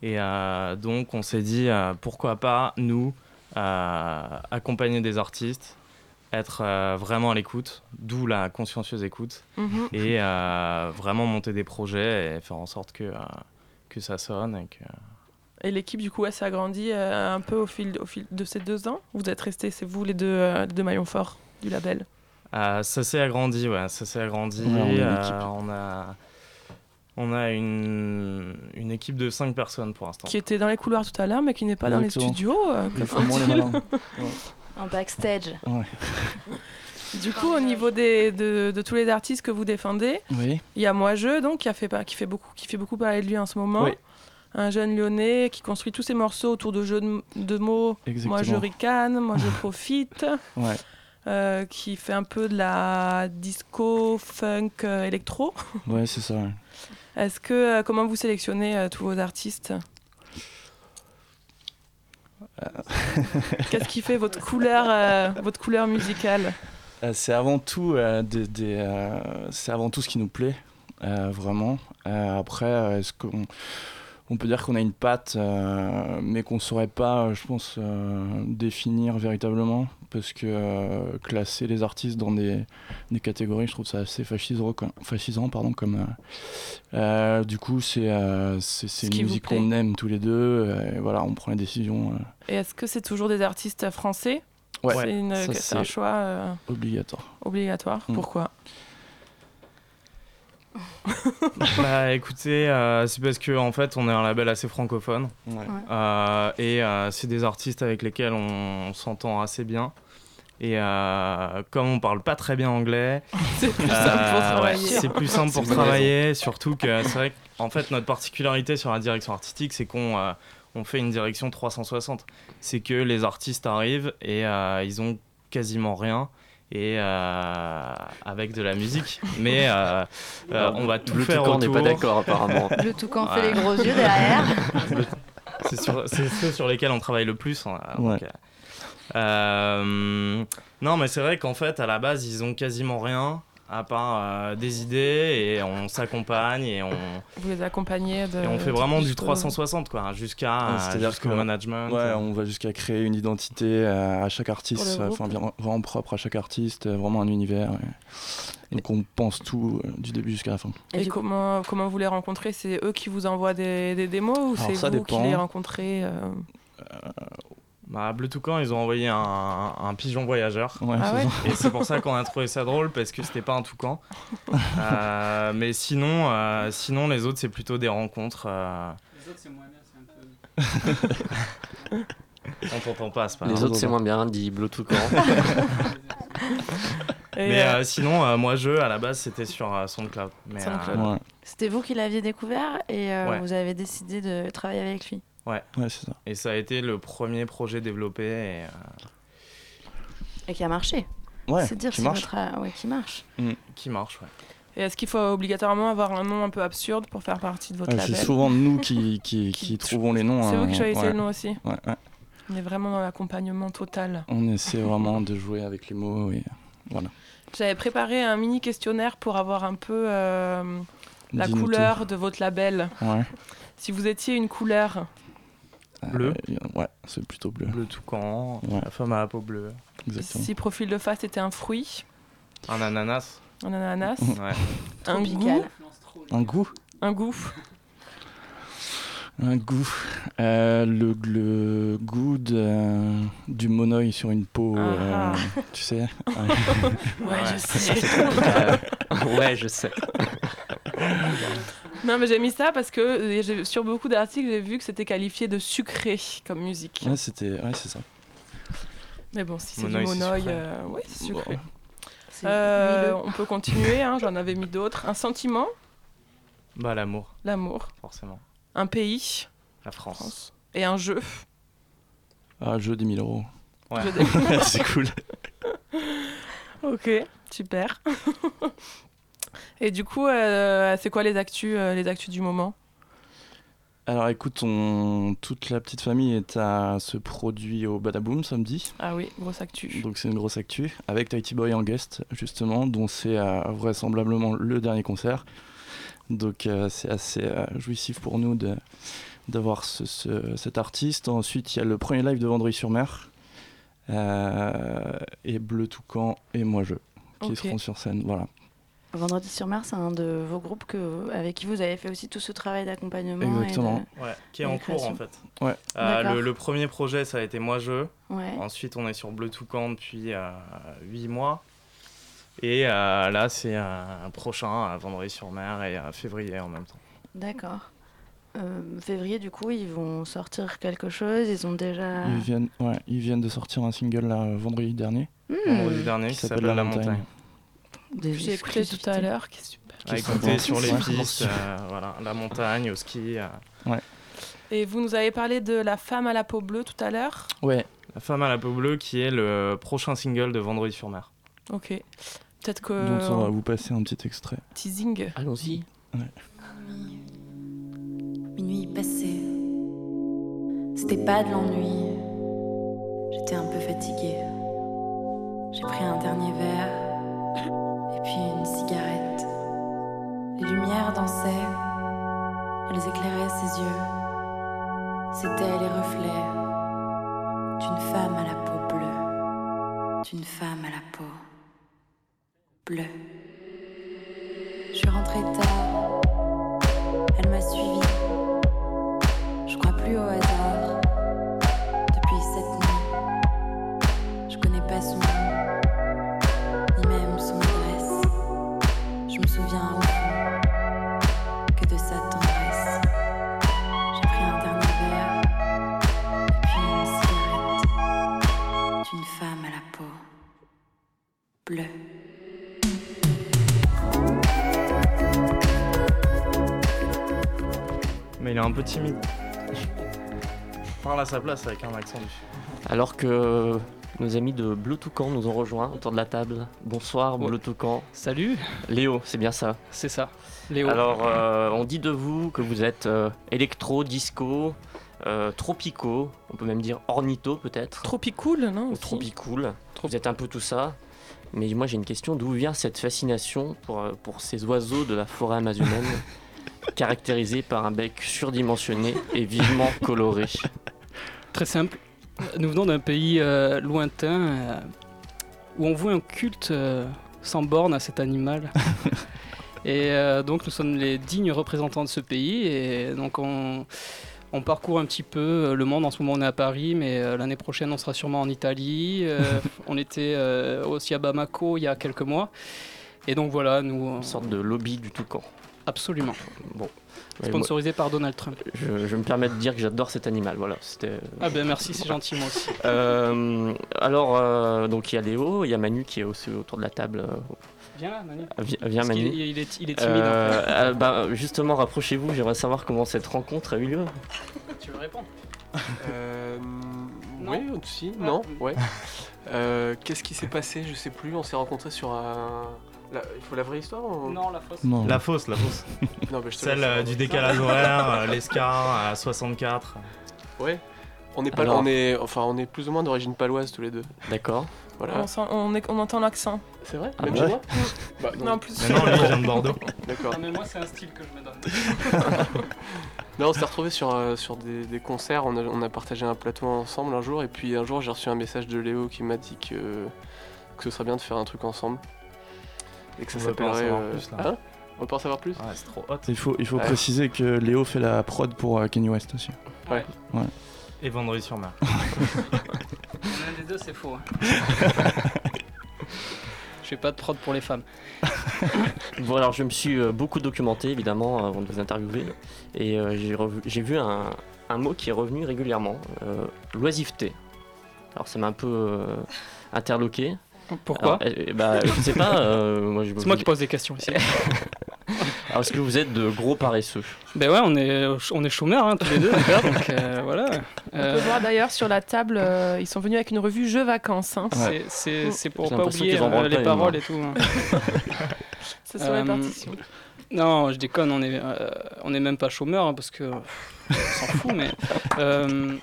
Et donc on s'est dit pourquoi pas nous accompagner des artistes, être euh, vraiment à l'écoute, d'où la consciencieuse écoute, Mhm. et euh, vraiment monter des projets et faire en sorte que, euh, que ça sonne et que... Et l'équipe, du coup, elle s'est agrandie euh, un peu au fil, au fil de ces deux ans? Vous êtes restés, c'est vous les deux, euh, deux maillons forts du label? Euh, ça s'est agrandi, ouais, ça s'est agrandi. Ouais, on Euh, a, on a une, une équipe de 5 personnes pour l'instant. Qui était dans les couloirs tout à l'heure, mais qui n'est pas dans les studios. euh, les. [LAUGHS] En backstage. Du coup, au niveau des, de, de tous les artistes que vous défendez, Oui. il y a Moi Je, donc, qui, a fait, pas- qui, fait beaucoup, qui fait beaucoup parler de lui en ce moment. Oui. Un jeune lyonnais qui construit tous ses morceaux autour de jeux de, de mots. Moi je ricane, moi je profite. [LAUGHS] Ouais. Euh, qui fait un peu de la disco, funk, euh, électro. Ouais, c'est ça. Est-ce que euh, comment vous sélectionnez euh, tous vos artistes? Qu'est-ce qui fait votre couleur, euh, votre couleur musicale Euh, c'est avant tout euh, des, des, euh, c'est avant tout ce qui nous plaît euh, vraiment. Euh, après euh, est-ce qu'on on peut dire qu'on a une patte euh, mais qu'on saurait pas euh, je pense euh, définir véritablement parce que euh, classer les artistes dans des, des catégories je trouve ça assez fascisant, pardon comme du coup c'est c'est une musique qu'on aime tous les deux et voilà on prend les décisions Et est-ce que c'est toujours des artistes français? Ouais. C'est un choix obligatoire obligatoire. Mm. Pourquoi? Bah écoutez, euh, c'est parce que en fait on est un label assez francophone Ouais. Euh, et euh, c'est des artistes avec lesquels on, s'entend assez bien. Et euh, comme on parle pas très bien anglais, [LAUGHS] C'est plus simple pour ouais, travailler. c'est plus simple pour travailler. Surtout que c'est vrai qu'en fait notre particularité sur la direction artistique, c'est qu'on euh, on fait une direction 360. C'est que les artistes arrivent et euh, ils ont quasiment rien. Et euh, avec de la musique, mais euh, euh, on va tout Le faire Toucan n'est pas d'accord, apparemment. Le toucan fait les gros yeux derrière. C'est sur- ceux sur lesquels on travaille le plus. hein, donc, Ouais. euh, euh, non, mais c'est vrai qu'en fait, à la base, ils ont quasiment rien à part euh, des idées et on s'accompagne et on, Vous les accompagnez de, et on fait vraiment du disco 360 quoi, jusqu'à Ouais, c'est-à-dire jusqu'au que- management. Ouais, on va jusqu'à créer une identité euh, à chaque artiste, euh, enfin vraiment propre à chaque artiste, euh, vraiment un univers. ouais. Donc on pense tout euh, du début jusqu'à la fin. Et, comment, comment vous les rencontrez? C'est eux qui vous envoient des, des démos ou c'est vous qui les rencontrez euh Bah, Bleu Toucan, ils ont envoyé un, un pigeon voyageur. Ouais, Ah ouais Et c'est pour ça qu'on a trouvé ça drôle parce que c'était pas un toucan. [LAUGHS] Euh, mais sinon, euh, sinon, les autres, c'est plutôt des rencontres. euh, Les autres, c'est moins bien, c'est un peu. [LAUGHS] On t'entend pas, c'est pas Les autres, c'est moins bien, dit Bleu Toucan. [LAUGHS] Et, Mais euh, euh, sinon, euh, moi, je, à la base, c'était sur euh, SoundCloud. Mais, SoundCloud. euh, Ouais, C'était vous qui l'aviez découvert et euh, Ouais. vous avez décidé de travailler avec lui? Ouais. ouais c'est ça. Et ça a été le premier projet développé. Et, euh, Et qui a marché. Ouais, C'est dire qui si marche. votre ouais, qui marche. qui marche, ouais. et est-ce qu'il faut obligatoirement avoir un nom un peu absurde pour faire partie de votre Ouais, label c'est souvent nous qui, [LAUGHS] qui, qui trouvons les noms. C'est vous hein, qui choisissez ouais. le nom aussi Ouais, ouais. On est vraiment dans l'accompagnement total. On essaie vraiment de jouer avec les mots et voilà. J'avais préparé un mini questionnaire pour avoir un peu euh, la couleur de votre label. Ouais. Si vous étiez une couleur, Bleu. Euh, ouais, c'est plutôt bleu. Bleu toucan, Ouais. la femme à la peau bleue, Exactement. si profil de face était un fruit, un ananas. un ananas, Ouais. un goût, Un goût un goût, Un goût. Euh, le, le goût de- du monoeil sur une peau, Ah. euh, tu sais. [LAUGHS] [LAUGHS] Ouais, je sais. Euh, ouais, [LAUGHS] je sais. Non, mais j'ai mis ça parce que euh, sur beaucoup d'articles, j'ai vu que c'était qualifié de sucré comme musique. Ouais, c'était, ouais, c'est ça. Mais bon, si c'est du sucré. euh, ouais, c'est sucré. Bon. Euh, on peut continuer, hein, j'en avais mis d'autres. Un sentiment, Bah, l'amour, l'amour. forcément. Un pays, La France. France. Et un jeu? Ah, jeu 10 000 euros. Ouais. Jeu des- [LAUGHS] c'est cool. [LAUGHS] ok, super. [LAUGHS] Et du coup, euh, c'est quoi les actus, euh, les actus du moment? Alors écoute, on... toute la petite famille est à ce produit au Badaboom samedi. Ah oui, grosse actu. Donc c'est une grosse actu, avec Tahiti Boy en guest justement, dont c'est euh, vraisemblablement le dernier concert. Donc c'est assez jouissif pour nous de, d'avoir ce, ce- cet artiste. Ensuite il y a le premier live de Vendredi sur Mer, euh, et Bleu Toucan et Moi Je, qui seront sur scène. Voilà. Vendredi sur mer, c'est un de vos groupes que, avec qui vous avez fait aussi tout ce travail d'accompagnement. et de- Exactement. Ouais, qui est en cours en fait. Ouais. Euh, le, le premier projet, ça a été Moi Je. Ouais. Ensuite, on est sur Bleu Toucan depuis 8 mois. Et euh, là, c'est un prochain à Vendredi-sur-Mer et à février en même temps. D'accord. Euh, février, du coup, ils vont sortir quelque chose. Ils ont déjà. Ils, viennent, ouais, ils viennent de sortir un single là, vendredi dernier. Hmm. Vendredi dernier, qui s'appelle La Montagne. J'ai écouté tout à l'heure, qui est super. À Qui écouter bons. sur les Ouais. pistes, euh, voilà, la montagne, au ski. euh. Ouais. Et vous nous avez parlé de La femme à la peau bleue tout à l'heure. Ouais. La femme à la peau bleue, qui est le prochain single de Vendredi-sur-Mer. Ok. Peut-être que. Donc on va vous passer un petit extrait. Teasing. Allons-y. Minuit passé, c'était pas de l'ennui. J'étais un peu fatiguée. J'ai pris un dernier verre lumières dansaient, elles éclairaient ses yeux. C'étaient les reflets d'une femme à la peau bleue, d'une femme à la peau bleue. Je rentrée tard, Timide. Parle à sa place avec un accent du Alors que nos amis de Bleu Toucan nous ont rejoints autour de la table. Bonsoir Bleu Toucan. Salut. Léo, c'est bien ça. C'est ça. Léo. Alors, euh, on dit de vous que vous êtes euh, électro, disco, euh, tropico, on peut même dire ornitho peut-être. Tropicool, non Ou Tropicool. Vous êtes un peu tout ça. Mais moi j'ai une question, d'où vient cette fascination pour, euh, pour ces oiseaux de la forêt amazonienne [LAUGHS] caractérisés par un bec surdimensionné et vivement coloré Très simple. Nous venons d'un pays euh, lointain euh, où on voit un culte euh, sans borne à cet animal. [LAUGHS] et donc nous sommes les dignes représentants de ce pays et donc on, on parcourt un petit peu le monde. En ce moment on est à Paris mais l'année prochaine on sera sûrement en Italie. [LAUGHS] Euh, on était euh, aussi à Bamako il y a quelques mois. Et donc voilà, nous... Une sorte de lobby du toucan. Absolument. Bon. Sponsorisé par Donald Trump. Je, je me permets de dire que j'adore cet animal. Voilà, c'était. Ah ben merci, c'est gentil moi aussi. [LAUGHS] Euh, alors, euh, donc il y a Léo, il y a Manu qui est aussi autour de la table. euh, Viens là, Manu. Vi- Viens Parce Manu. il est- il est timide, en fait. Euh, euh, bah, justement, rapprochez-vous, j'aimerais savoir comment cette rencontre a eu lieu. Tu veux répondre? Euh, Non. oui, aussi, Ah. non, ouais. Euh, Qu'est-ce qui s'est passé? Je sais plus. On s'est rencontrés sur un. La- Il faut la vraie histoire ou... Non, la fausse. Non. La fausse, la fausse. [LAUGHS] Non, mais je te Celle laisse, euh, du décalage horaire, euh, l'escar à 64. Ouais. On est pas, Alors. on est, enfin, on est plus ou moins d'origine paloise tous les deux. D'accord. Voilà. On, sent- on est- on entend l'accent. C'est vrai? Ah Même ouais chez moi? [LAUGHS] Bah, Non, en plus. Mais non, lui, il vient de Bordeaux. [LAUGHS] D'accord. Ah, mais moi, c'est un style que je me donne. Non, on s'est retrouvés sur, euh, sur des, des concerts, on a, on a partagé un plateau ensemble un jour, et puis un jour j'ai reçu un message de Léo qui m'a dit que, que ce serait bien de faire un truc ensemble. Et que ça On s'appellerait. savoir euh, plus, là. hein On pas en savoir plus Ouais, c'est trop hot. Il faut, il faut Ouais. préciser que Léo fait la prod pour euh, Kanye West aussi. Ouais. Ouais. Et vendredi sur mer. [LAUGHS] L'un des deux, c'est faux. hein. [LAUGHS] Je fais pas de prod pour les femmes. [LAUGHS] Bon, alors je me suis euh, beaucoup documenté évidemment avant de vous interviewer et euh, j'ai vu un, un mot qui est revenu régulièrement euh, l'oisiveté. Alors ça m'a un peu euh, interloqué. Pourquoi Alors, eh, bah, Je sais pas. euh, moi, je- [LAUGHS] C'est moi qui pose des questions ici. [LAUGHS] Alors est-ce que vous êtes de gros paresseux Ben ouais, on est, on est chômeurs hein, tous les deux, d'accord Donc euh, voilà. On Euh, peut voir d'ailleurs sur la table, euh, ils sont venus avec une revue Jeux Vacances. hein. c'est- c'est c'est pour J'ai pas l'impression oublier qu'ils en euh, branlent les paroles les et tout. hein. [LAUGHS] C'est sur Euh. Non, je déconne, on est, euh, on est même pas chômeurs hein, parce que pff, on s'en fout, mais. euh,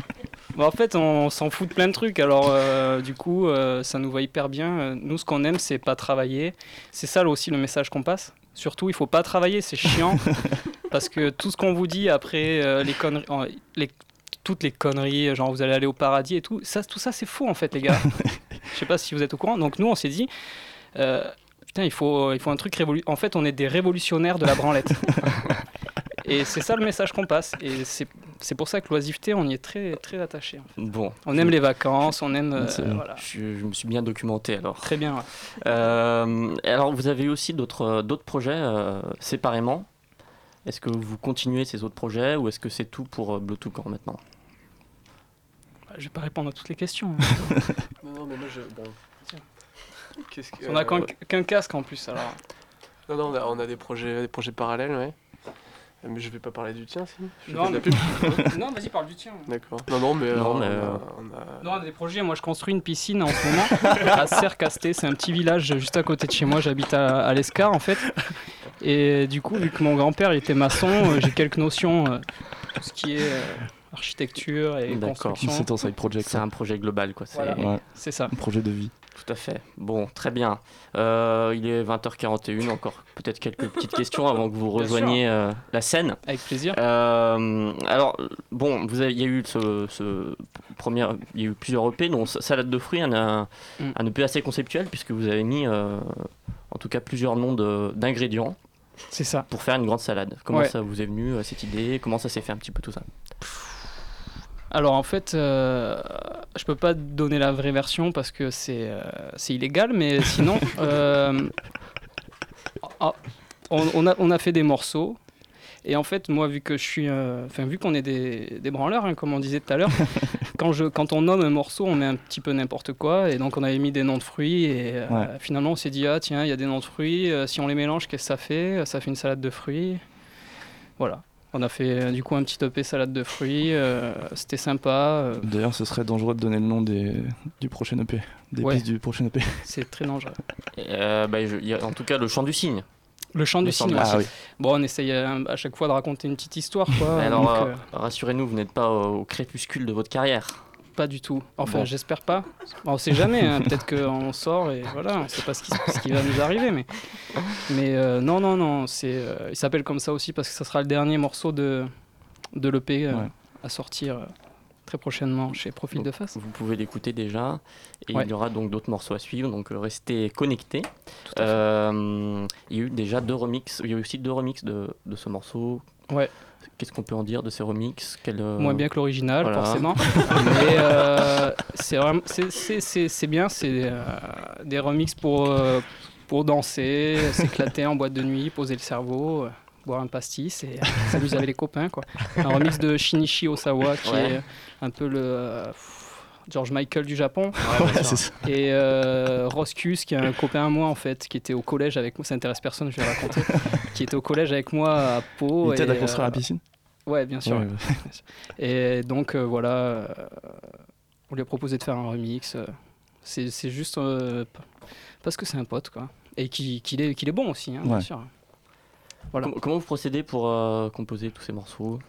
bah, en fait, on s'en fout de plein de trucs. Alors, euh, du coup, euh, ça nous va hyper bien. Euh, Nous, ce qu'on aime, c'est pas travailler. C'est ça aussi le message qu'on passe. Surtout, il faut pas travailler, c'est chiant. [LAUGHS] parce que tout ce qu'on vous dit après, euh, les conneries. les- toutes les conneries, genre vous allez aller au paradis et tout, ça, tout ça c'est faux en fait, les gars. [LAUGHS] Je sais pas si vous êtes au courant. Donc, nous, on s'est dit. euh, Putain, il faut, il faut un truc révolutionnaire. En fait, on est des révolutionnaires de la branlette. [LAUGHS] Et c'est ça le message qu'on passe. Et c'est c'est pour ça que l'oisiveté, on y est très, très attaché. en fait. Bon. On aime les vacances, on aime. euh, voilà. je, je me suis bien documenté alors. Très bien. ouais. Euh, alors, vous avez aussi d'autres d'autres projets euh, séparément. Est-ce que vous continuez ces autres projets ou est-ce que c'est tout pour euh, Bluetooth Camp maintenant? Bah, Je vais pas répondre à toutes les questions. [LAUGHS] Non, non, mais moi je. Bon. Qu'est-ce que- on a qu'un euh, qu'un casque en plus, alors. Non, non, on a, on a des, projets, des projets parallèles, ouais. Mais je vais pas parler du tien, si Je Non, mais- [LAUGHS] Non, vas-y, parle du tien. D'accord. Non, non, mais. Non, euh, mais, on a- euh, on a- Non, on a des projets. Moi, je construis une piscine en ce moment [LAUGHS] à Sercasté. C'est un petit village juste à côté de chez moi. J'habite à, à l'Escar, en fait. Et du coup, vu que mon grand-père il était maçon, euh, j'ai quelques notions, euh, tout ce qui est euh, architecture et D'accord. construction. C'est ton side project. C'est un projet global, quoi. C'est Voilà. Ouais. C'est ça. Un projet de vie. Tout à fait. Bon, très bien. Euh, il est 20h41, encore peut-être quelques petites questions avant que vous rejoigniez euh, la scène. Avec plaisir. Euh, alors, bon, vous avez, il y a eu ce, ce premier, il y a eu plusieurs EP, dont Salade de fruits, un, un, Mm. un EP assez conceptuel, puisque vous avez mis, en tout cas, plusieurs noms d'ingrédients. C'est ça. Pour faire une grande salade. Comment Ouais. ça vous est venu, cette idée? Comment ça s'est fait un petit peu tout ça? Alors en fait, euh, je peux pas donner la vraie version parce que c'est euh, c'est illégal, mais sinon, [LAUGHS] euh, ah, on, on a, on a fait des morceaux. Et en fait, moi, vu que je suis, euh, enfin, vu qu'on est des, des branleurs, hein, comme on disait tout à l'heure, [LAUGHS] quand, je, quand on nomme un morceau, on met un petit peu n'importe quoi. Et donc, on avait mis des noms de fruits. Et Ouais. finalement, on s'est dit, ah tiens, il y a des noms de fruits. si on les mélange, qu'est-ce que ça fait? Ça fait une salade de fruits. Voilà. On a fait euh, du coup un petit EP salade de fruits. euh, C'était sympa. euh, D'ailleurs, ce serait dangereux de donner le nom des, du prochain EP. Des Ouais. pistes du prochain EP. [LAUGHS] C'est très dangereux. Et, euh, bah, je- il y a en tout cas le chant du cygne. Le chant Le du cygne. cygne. Bon, on essaye à chaque fois de raconter une petite histoire, quoi. Alors, euh, rassurez-nous, vous n'êtes pas au, au crépuscule de votre carrière. Pas du tout. Enfin, Bon. j'espère pas. On sait jamais. hein. [LAUGHS] Peut-être qu'on sort et voilà, on sait pas ce qui, ce qui va nous arriver. Mais, mais euh, non, non, non. C'est, euh, il s'appelle comme ça aussi parce que ça sera le dernier morceau de, de l'EP euh, Ouais. à sortir très prochainement chez Profil de Face. Vous pouvez l'écouter déjà. Et Ouais. il y aura donc d'autres morceaux à suivre, donc restez connectés. il y a eu déjà deux remixes. Il y a eu aussi deux remixes de, de ce morceau. Ouais. Qu'est-ce qu'on peut en dire de ces remixes? Quel, euh, Moins bien que l'original, voilà. forcément. [LAUGHS] Mais euh, c'est bien, c'est euh, des remixes pour, pour danser, s'éclater en boîte de nuit, poser le cerveau, boire un pastis et s'amuser avec les copains. Quoi. Un remix de Shinichi Osawa qui Ouais. est un peu le George Michael du Japon. Ouais, ça. Et euh, Roscus, qui est un copain à moi en fait, qui était au collège avec moi, ça intéresse personne, je vais le raconter, [LAUGHS] qui était au collège avec moi à Pau. Il t'aide à construire euh, la piscine Ouais, bien sûr. Ouais, ouais. [LAUGHS] Et donc euh, voilà, euh, on lui a proposé de faire un remix. euh, C'est c'est juste euh, parce que c'est un pote, quoi. Et qu'il qu'il est, qu'il est bon aussi, hein, bien sûr. Voilà. Comment vous procédez pour euh, composer tous ces morceaux?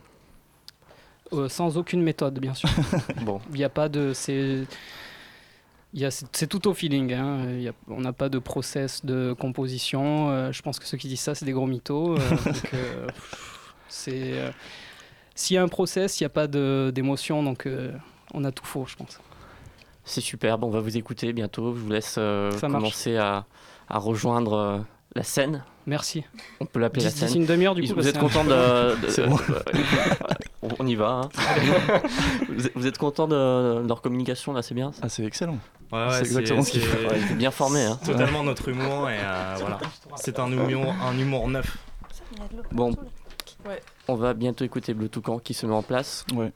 Euh, sans aucune méthode, bien sûr. [LAUGHS] Bon, Il n'y a pas de. C'est. il y a- C'est tout au feeling. hein. Il y a- on n'a pas de process de composition. Euh, je pense que ceux qui disent ça, c'est des gros mythos. Euh, [LAUGHS] donc, euh, c'est. euh, S'il y a un process, il n'y a pas de- d'émotion. Donc, euh, on a tout faux, je pense. c'est superbe. On va vous écouter bientôt. Je vous laisse euh, commencer à, à rejoindre euh, la scène. Merci. On peut l'appeler la scène. une demi-heure, du coup. Vous êtes content de. [LAUGHS] de- C'est bon. on- on y va. hein. [LAUGHS] vous, êtes, vous êtes content de, de leur communication là, c'est bien ça Ah, c'est excellent. Ouais, ouais, C'est exactement ce qu'il c'est- faut. Ouais, il est bien formé. Hein. Totalement notre humour et euh, voilà. C'est un humour, un humour neuf. Bon, Ouais. on va bientôt écouter Bleu Toucan qui se met en place. Ouais.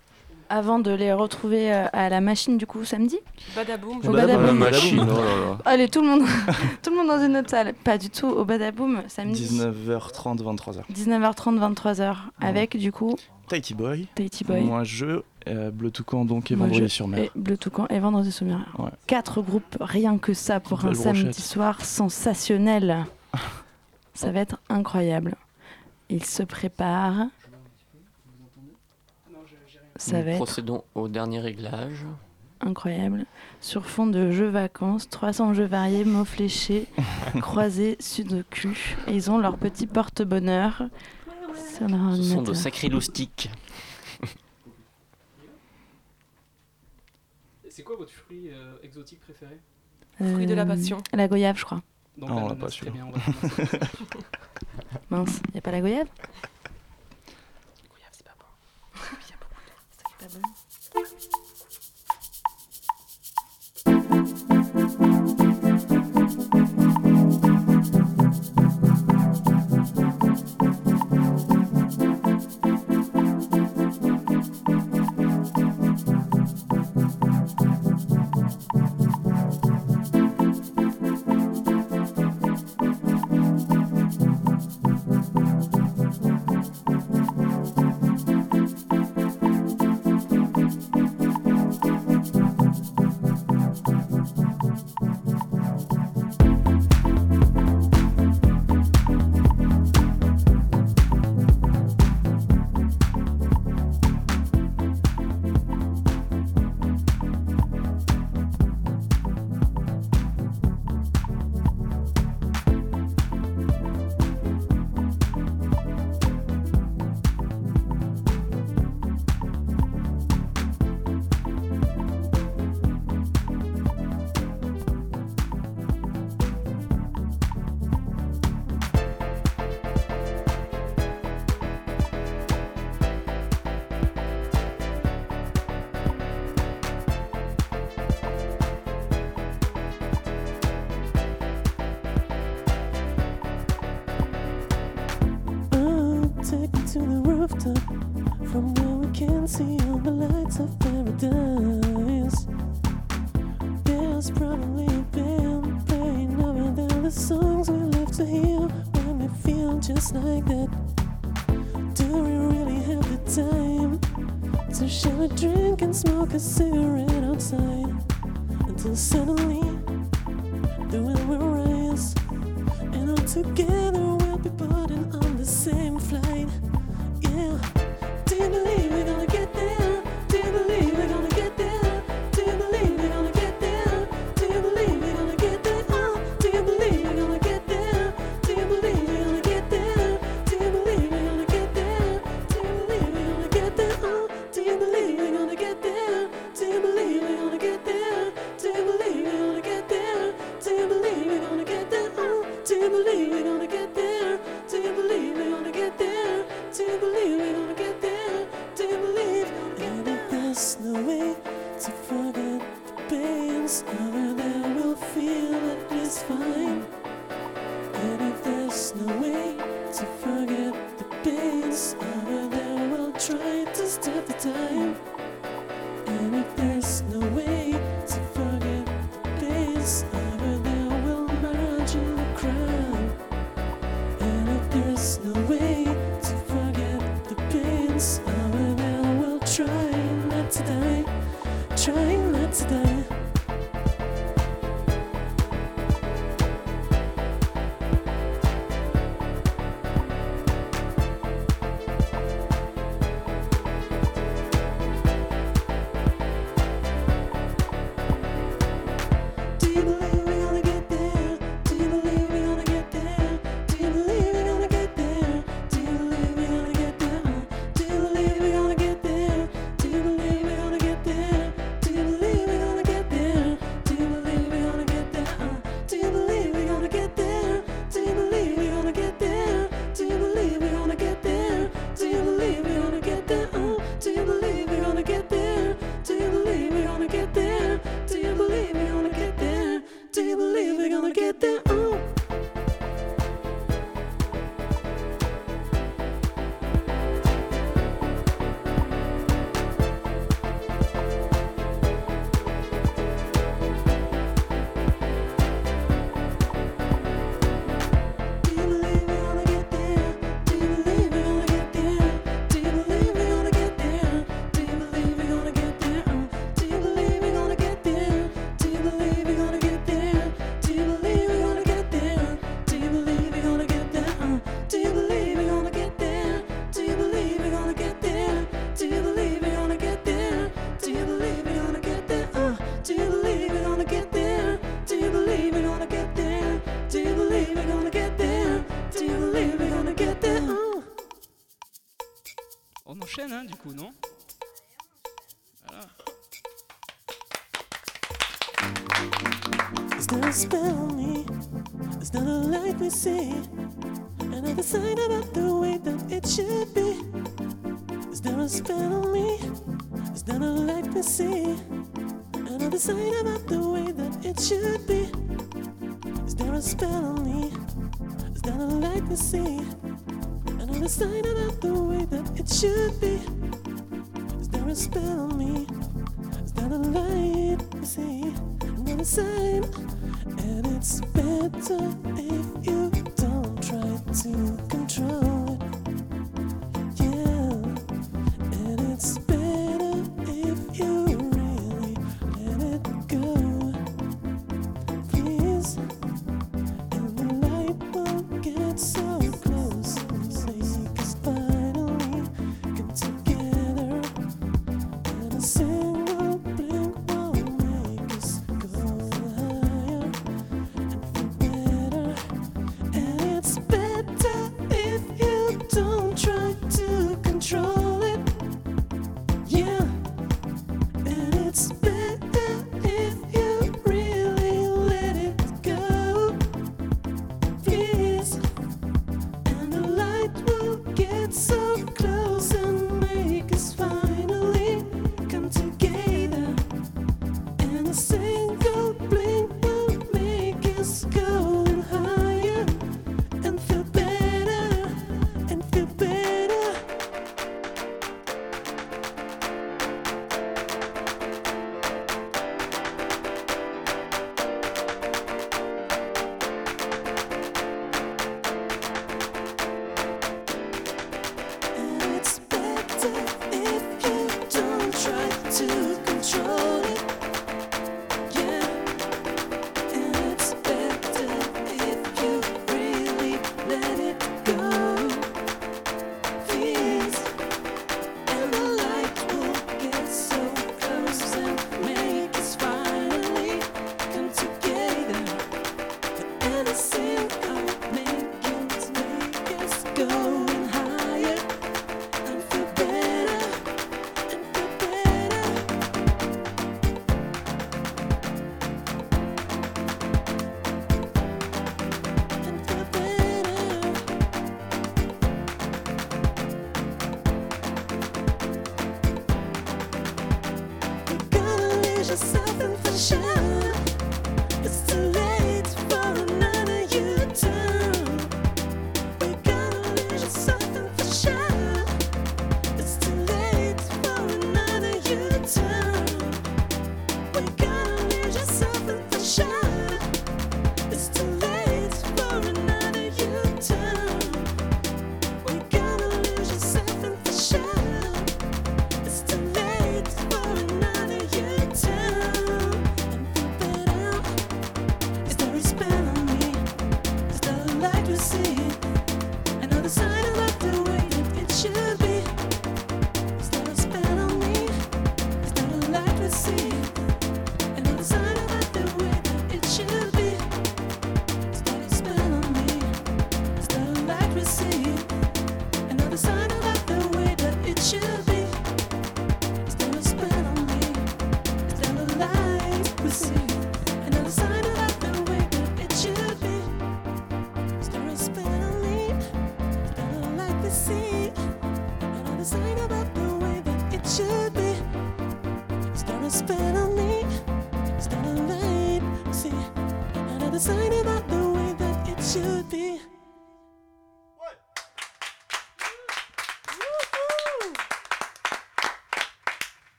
Avant de les retrouver euh, à la machine du coup samedi. Badaboum. Au Badaboum. La machine, oh là là. Allez, tout le monde, [LAUGHS] tout le monde dans une autre salle. Pas du tout au Badaboom samedi. 19h30, 23h. 19h30, 23h. Avec du coup Tahiti Boy. Tahiti Boy. Moi, je. euh, Bleu Toucan, donc, et Moi, Vendredi je- sur mer. Et Bleu Toucan et Vendredi sur mer. Ouais. Quatre groupes, rien que ça pour un Belle samedi brochette. soir sensationnel. [LAUGHS] Ça va être incroyable. Il se prépare. Procédons au dernier réglage. Incroyable. Sur fond de jeux vacances, 300 jeux variés, mots fléchés, [LAUGHS] croisés, sudoku. Et ils ont leur petit porte-bonheur. Ce sont de sacrés loustiques. [LAUGHS] C'est quoi votre fruit euh, exotique préféré? Euh, Fruit de la passion. La goyave, je crois. Non, ah, on l'a pas sûr. [LAUGHS] Mince, il n'y a pas la goyave? whatever. It's not a life we see, another sign about the way that it should be. Is there a spell on me, it's not a life we see, another sign about the way that it should be. Is there a spell on me? Is there a light we see? Another sign about the way that it should be. Is there a spell on me?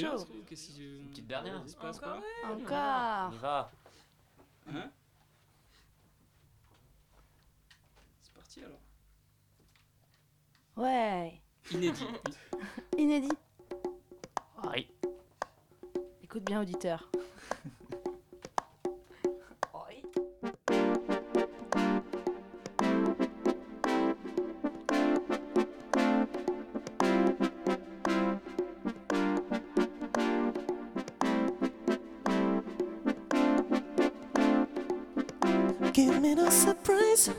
chaud. Une petite dernière. Encore. Encore. On y. Hein? C'est parti alors. Ouais. Inédit. [LAUGHS] Inédit. Oui. Écoute bien, auditeur. giving no surprise.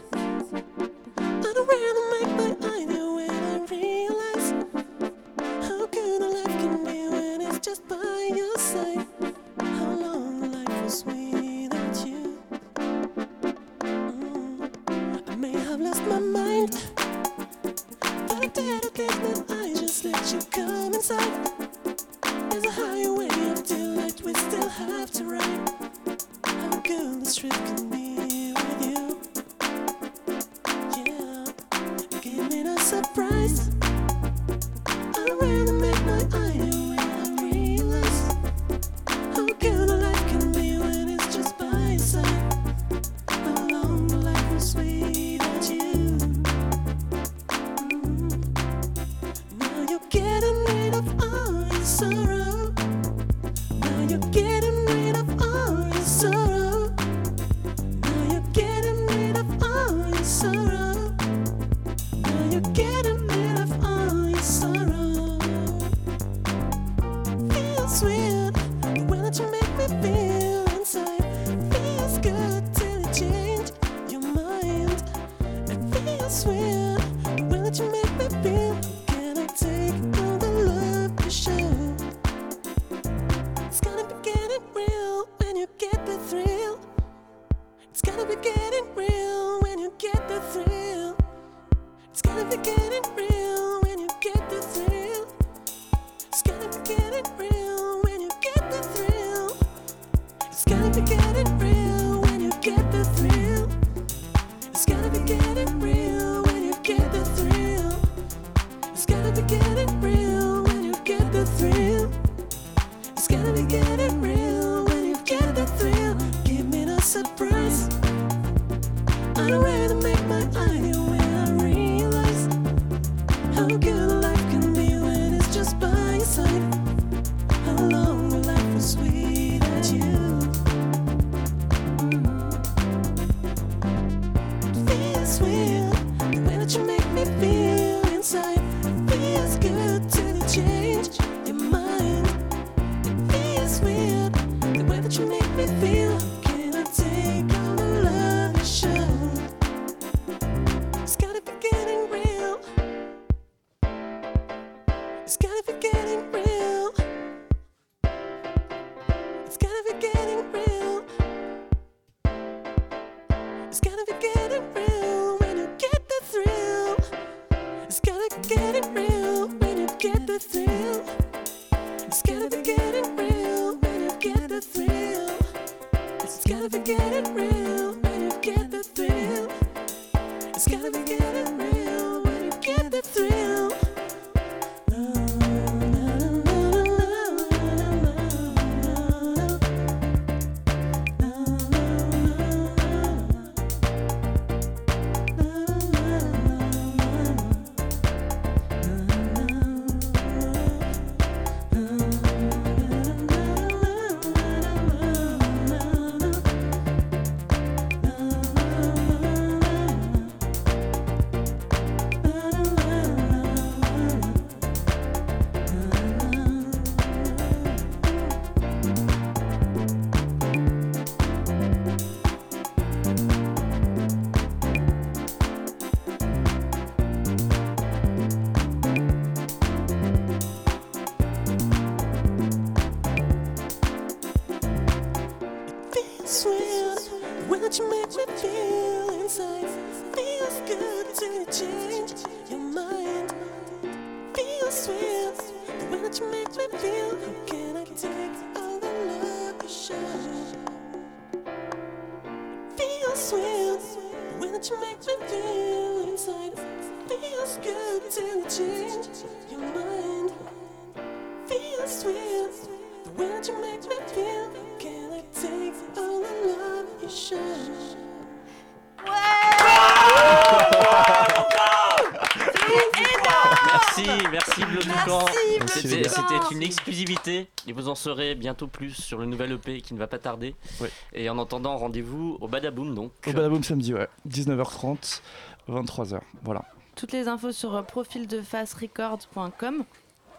en saurez bientôt plus sur le nouvel EP qui ne va pas tarder. Ouais. Et en attendant, rendez-vous au Badaboom donc. Au Badaboom samedi, ouais. 19h30, 23h. Voilà. Toutes les infos sur profildefacerecords.com.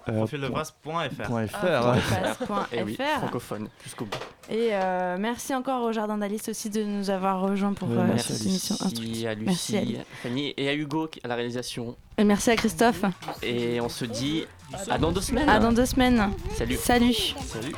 Euh, ah, eh francophone jusqu'au bout. Et euh, merci encore au Jardin d'Alice aussi de nous avoir rejoints pour euh, cette émission merci à Lucie, Fanny et à Hugo à la réalisation. Et merci à Christophe. Et on se dit à dans deux semaines. À dans deux semaines. Salut. Salut. Salut.